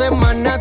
semana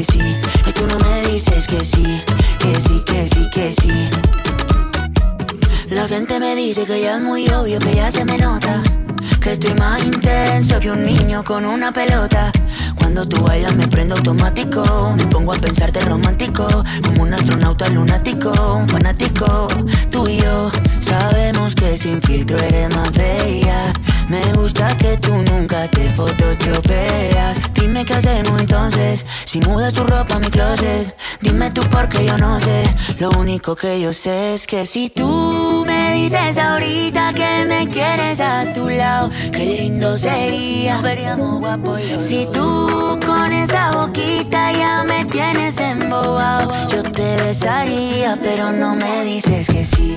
que sí. Ay, tú no me dices que sí, que sí, que sí, que sí. La gente me dice que ya es muy obvio, que ya se me nota. Que estoy más intenso que un niño con una pelota. Cuando tú bailas me prendo automático. Me pongo a pensarte romántico. Como un astronauta lunático, un fanático. Tú y yo sabemos que sin filtro eres más bella. Me gusta que tú nunca te photoshopeas. Dime qué hacemos entonces. Si mudas tu ropa a mi closet. Dime tú porque yo no sé. Lo único que yo sé es que si tú me dices ahorita que me quieres a tu lado, qué lindo sería. Si tú con esa boquita ya me tienes embobado, yo te besaría, pero no me dices que sí,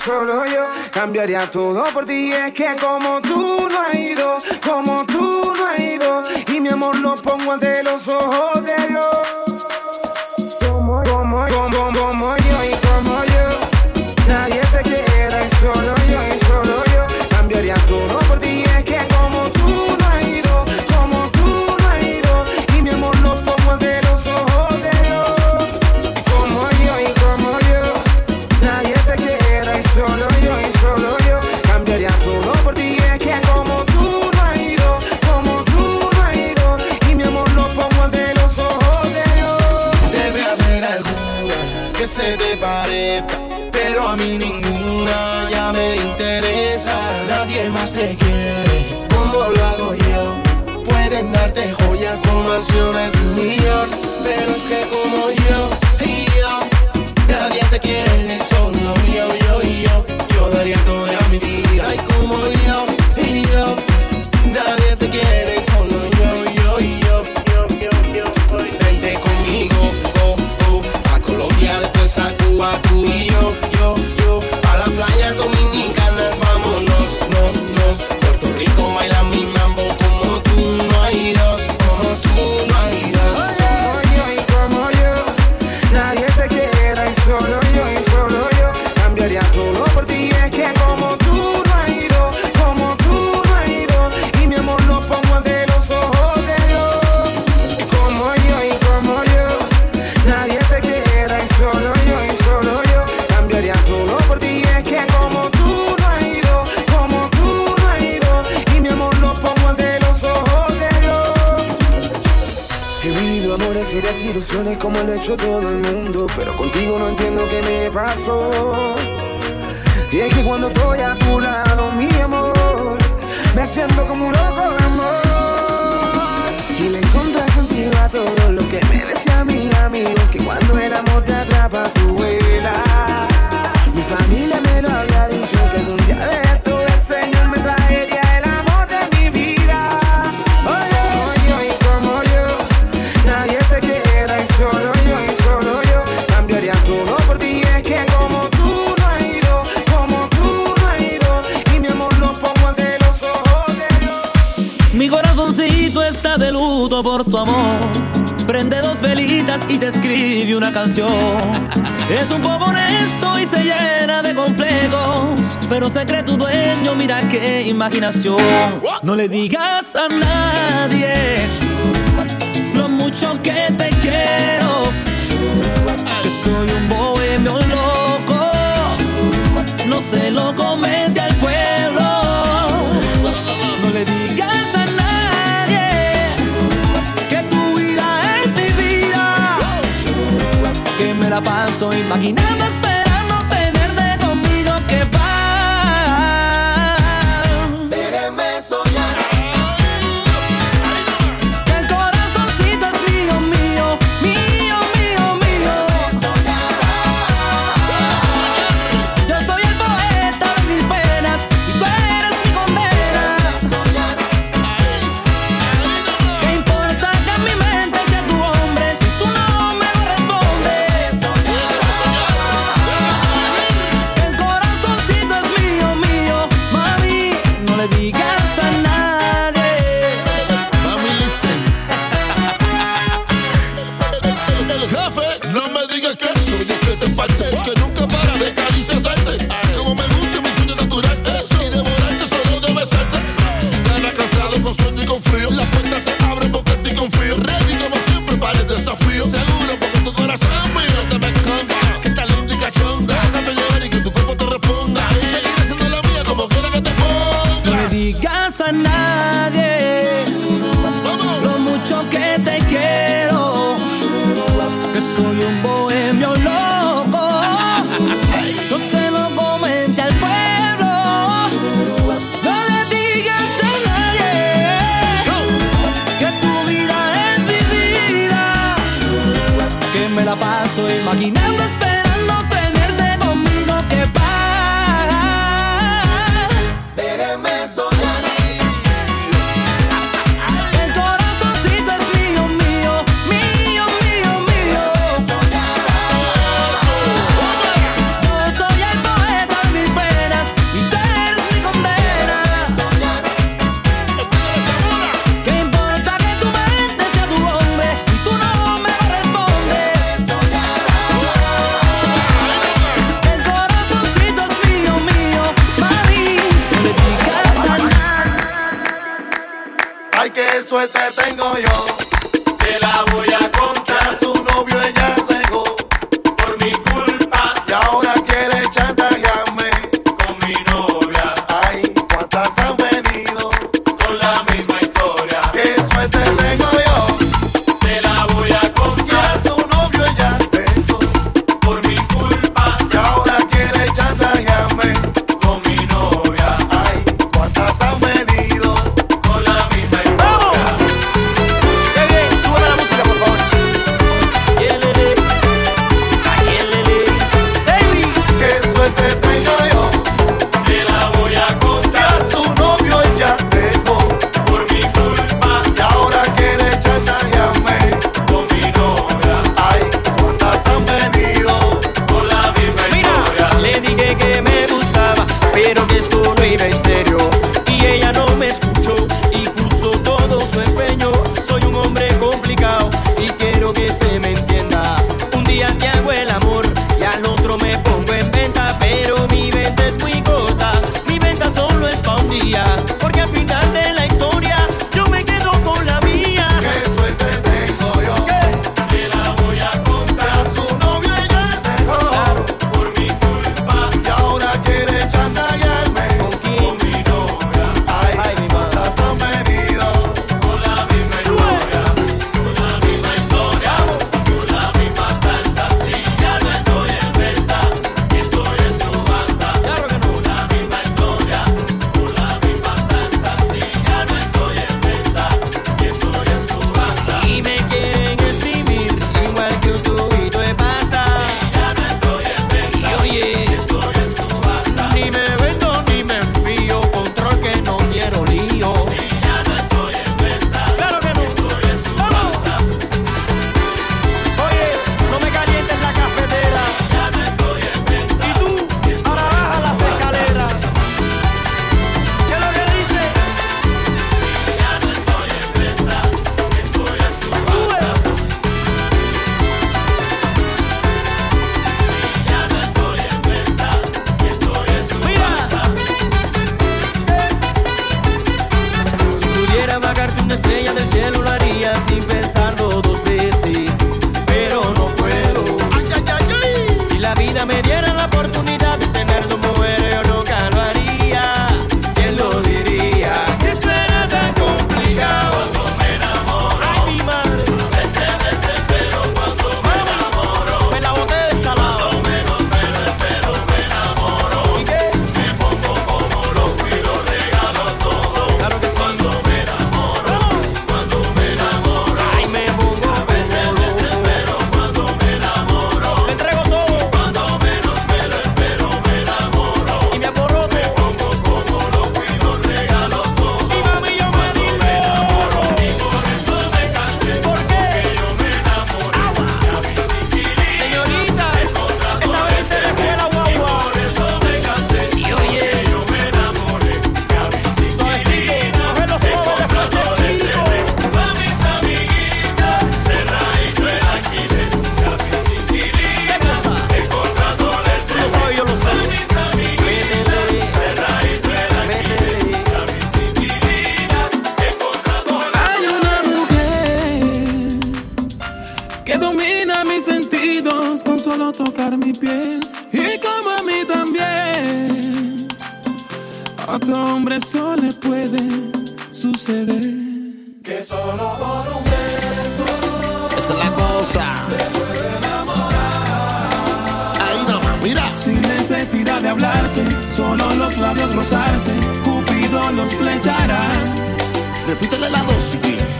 Solo yo cambiaría todo por ti. Es que como tú no has ido, como tú no has ido, y mi amor lo pongo ante los ojos de parezca, pero a mí ninguna ya me interesa. Nadie más te quiere, como lo hago yo. Pueden darte joyas o mansiones un millón, pero es que como yo y yo, nadie te quiere. Soy máquina cosa. Ahí nomás, mira. Sin necesidad de hablarse, solo los labios rozarse, Cupido los flechará. Repítele la dosis.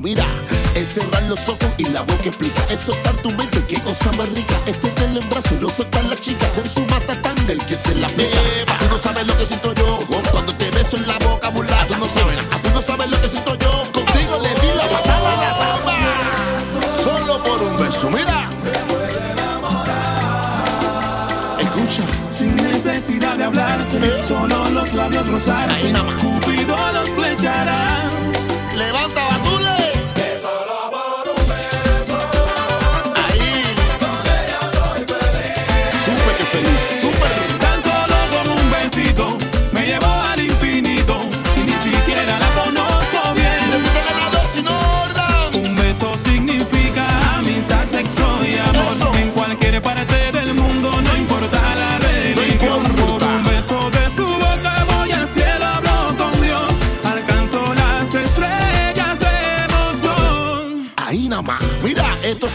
mira. Es cerrar los ojos y la boca explica. Es soltar tu mente, qué cosa más rica. Este es del embarazo y no soltar la chica. Ser su mata tan del que se la pega. Tú no sabes lo que siento yo cuando te beso en la boca, mulata. Tú no sabes, tú no sabes lo que siento yo. Contigo le di la pasada a la. Solo por un beso, mira. sin necesidad de hablarse, ¿Eh? solo los labios rozarse, Cupido los flechará. Levanta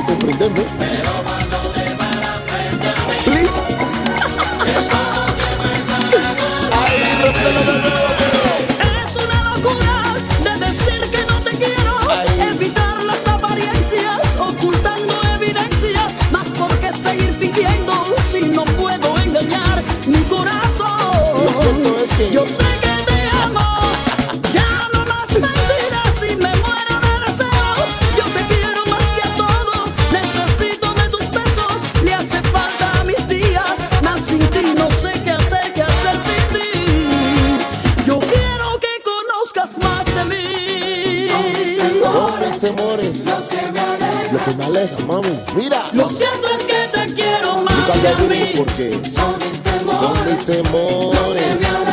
que comprendendo Mira. Lo cierto es que te quiero más que a mí. Porque son mis temores. Son mis temores.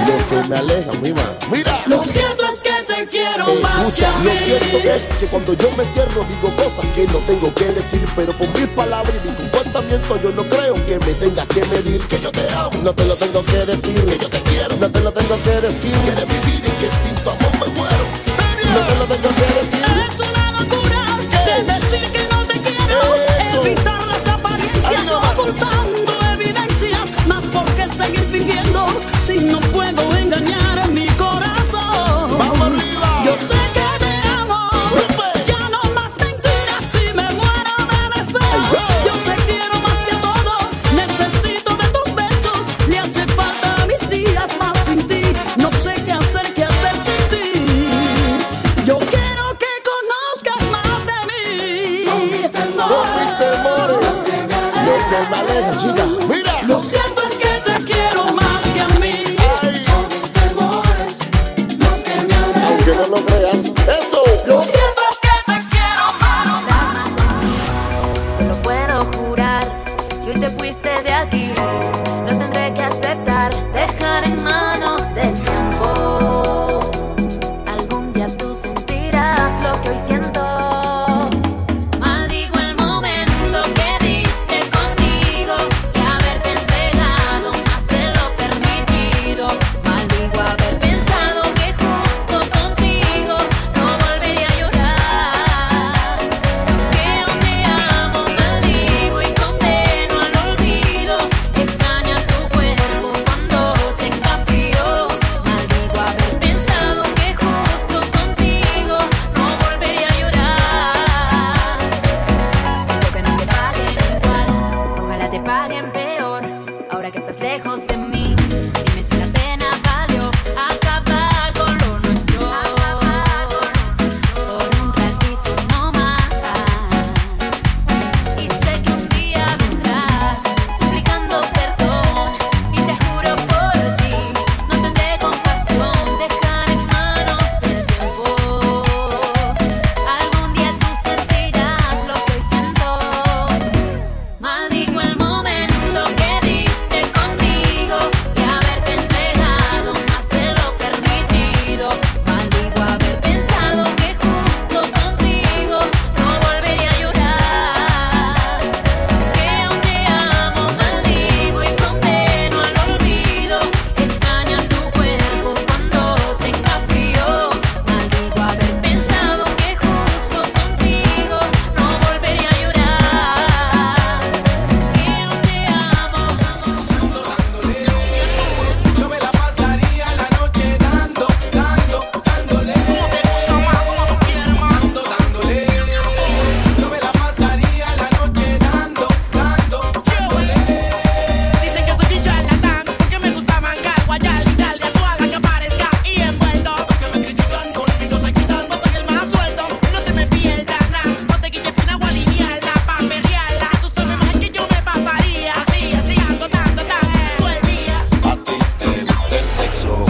Los que me alejan, mi man. Mira. Lo cierto es que te quiero más escucha. Lo cierto es que cuando yo me cierro digo cosas que no tengo que decir. Pero con mis palabras y mi comportamiento yo no creo que me tengas que medir. Que yo te amo. No te lo tengo que decir. Que yo te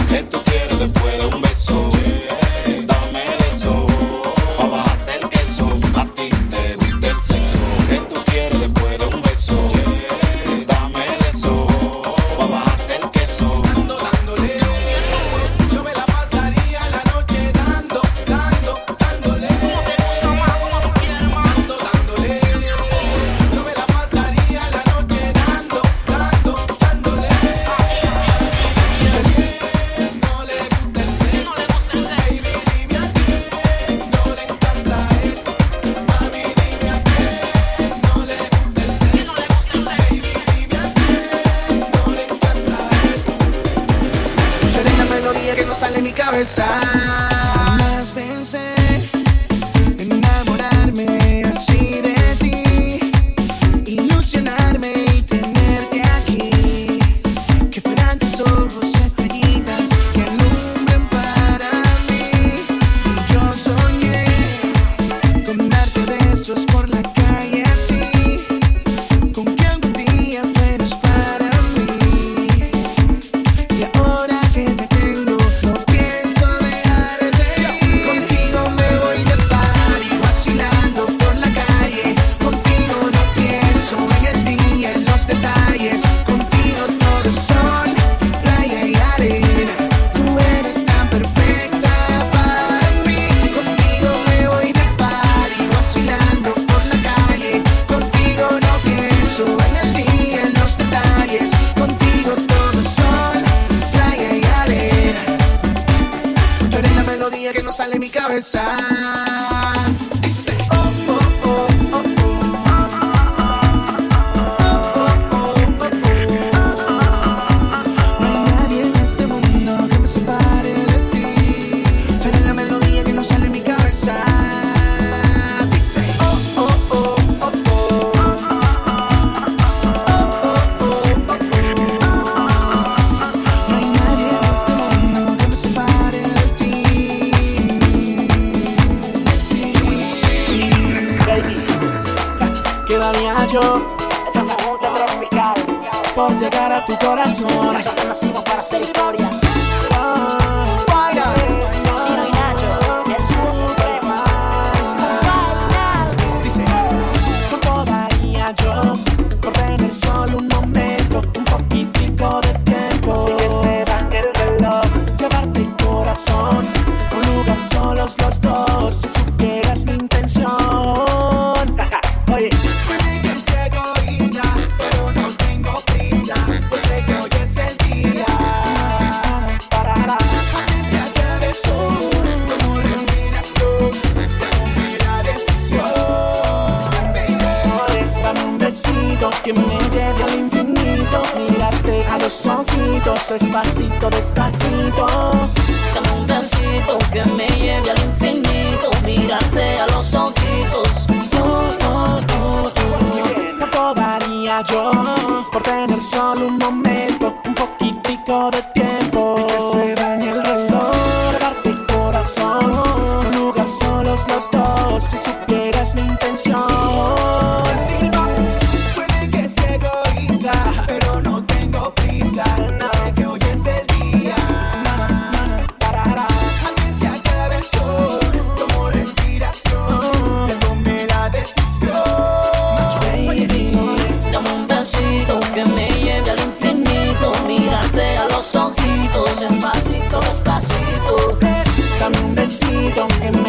que tú quieres después de un beso. Un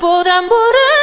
podrán borrar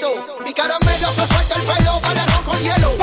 piso. Mi cara en medio se suelta el pelo, balerón con hielo.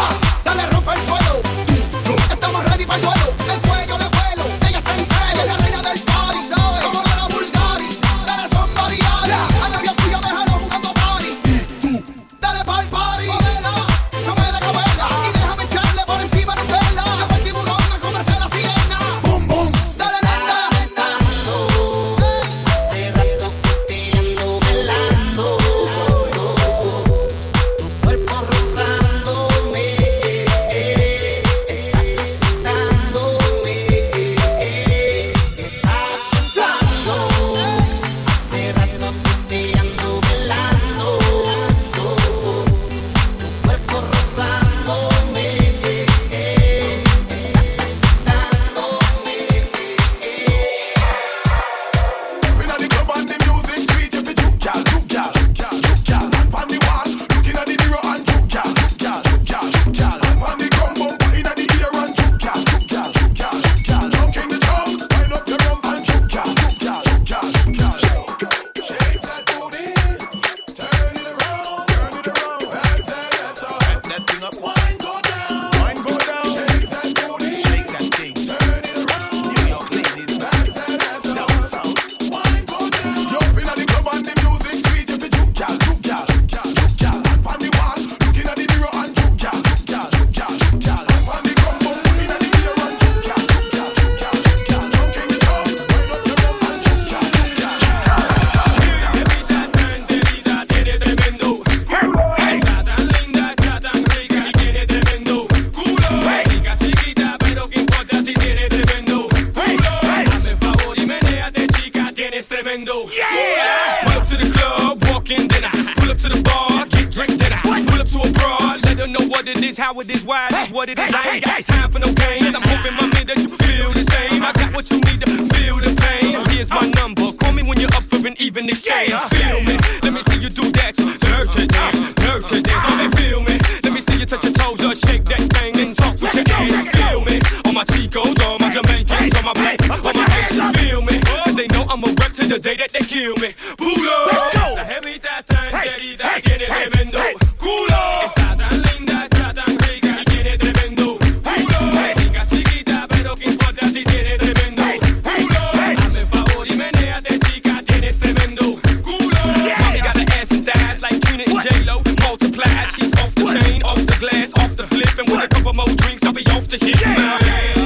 Tremendo. Yeah. Pull up to the club, walk in, then I pull up to the bar, get drinks, then I pull up to a broad, let her know what it is, how it is, why it is, what it is. I ain't got time for no games. I'm hoping, mommy, that you feel the same. I got what you need to feel the pain. Here's my number. Call me when you're up for an even exchange. Feel me? Let me see you do that dirty dance, dirty dance. Let me feel me. Let me see you touch your toes or shake that thing and talk with your ass. Feel me? All my Chicos, all my Jamaicans, all my blacks, all my Haitians. Feel me? Cause they know I'm a to the day that they kill me. Pull up. Let's go. Esa jevita tan querida tiene tremendo culo. Está tan linda, está tan rica y tiene tremendo culo. Rica chiquita, pero que importa si tiene tremendo culo. Hazme favor y menéate, chica, tienes tremendo culo. Mommy got an ass and thighs like Trina and J-Lo. Multiplied, she's off the chain, off the glass, off the flip. And with a couple more drinks, I'll be off the hit. Man.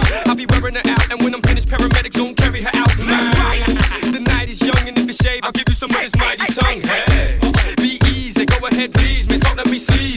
I'll give you some of this mighty tongue. Hey. Be easy, go ahead, please me. Don't let me sleazy,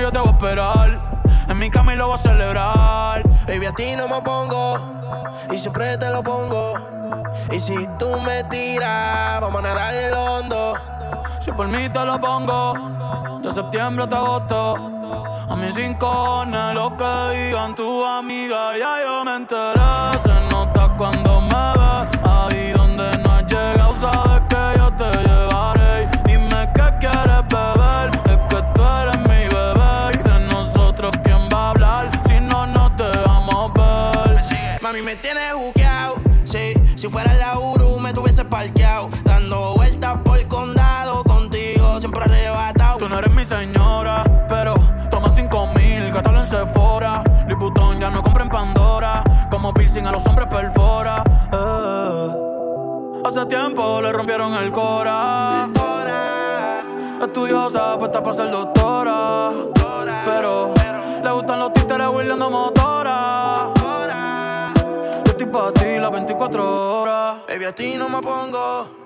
yo te voy a esperar. En mi cama y lo voy a celebrar. Baby, a ti no me pongo. Y siempre te lo pongo. Y si tú me tiras, vamos a nadar el hondo. Si por mí te lo pongo. De septiembre hasta agosto. A mis cinco lo que digan tu amiga, ya yo me enteré. Se nota cuando en Sephora. Louis Vuitton ya no compra en Pandora. Como piercing a los hombres perfora. Eh. Hace tiempo le rompieron el cora. Estudiosa, puesta para ser doctora. Pero, le gustan los títeres huirleando motora. Yo estoy para ti las 24 horas. Baby, a ti no me pongo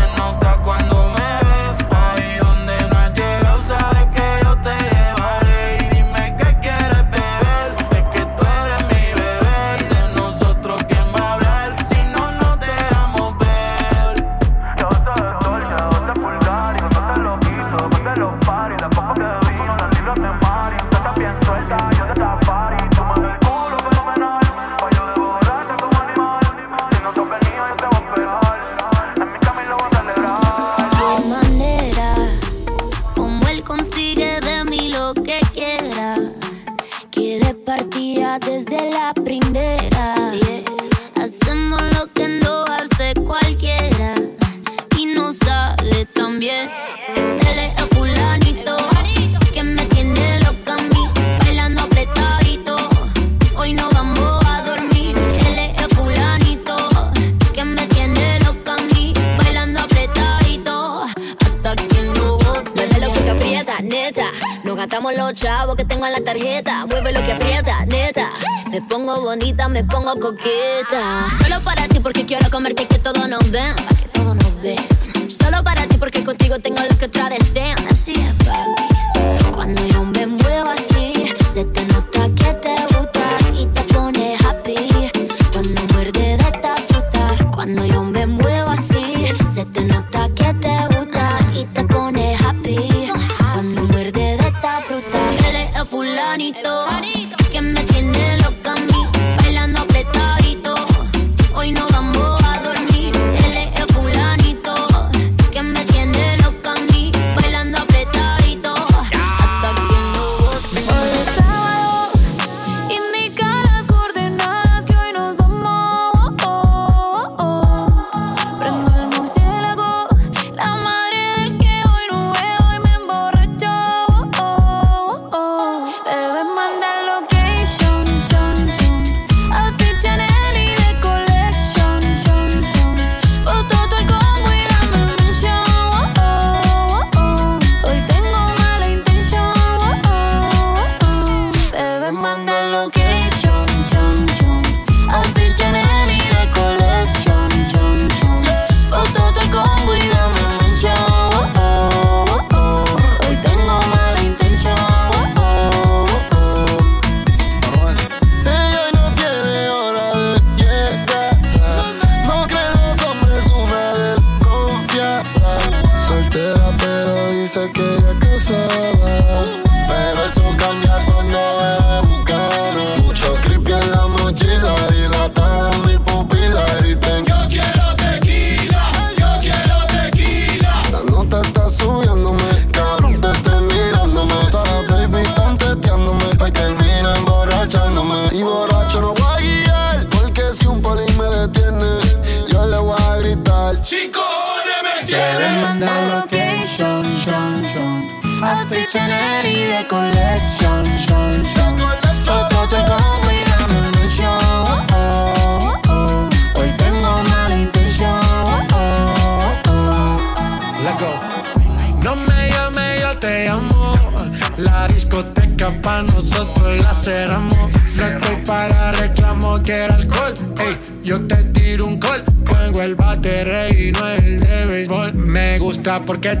mueve lo que aprieta, neta. Me pongo bonita, me pongo coqueta. Solo para ti porque quiero comerte que todos nos ven. Que todos nos ven. Solo para ti porque contigo tengo lo que otra desean. Así es. porque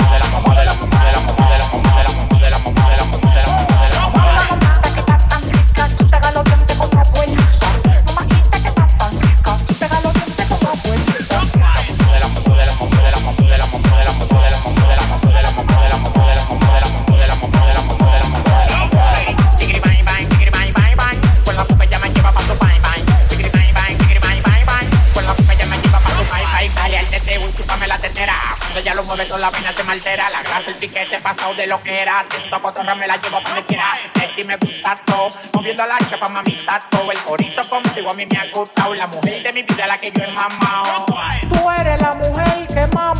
la vaina se me. La grasa, el piquete pasado de lo que era. Siento cotorra me la llevo donde quiera. Este me gusta todo. Moviendo la chapa, mamita todo. El corito contigo a mí me ha gustado. La mujer de mi vida la que yo he mamado. Tú eres la mujer que me ha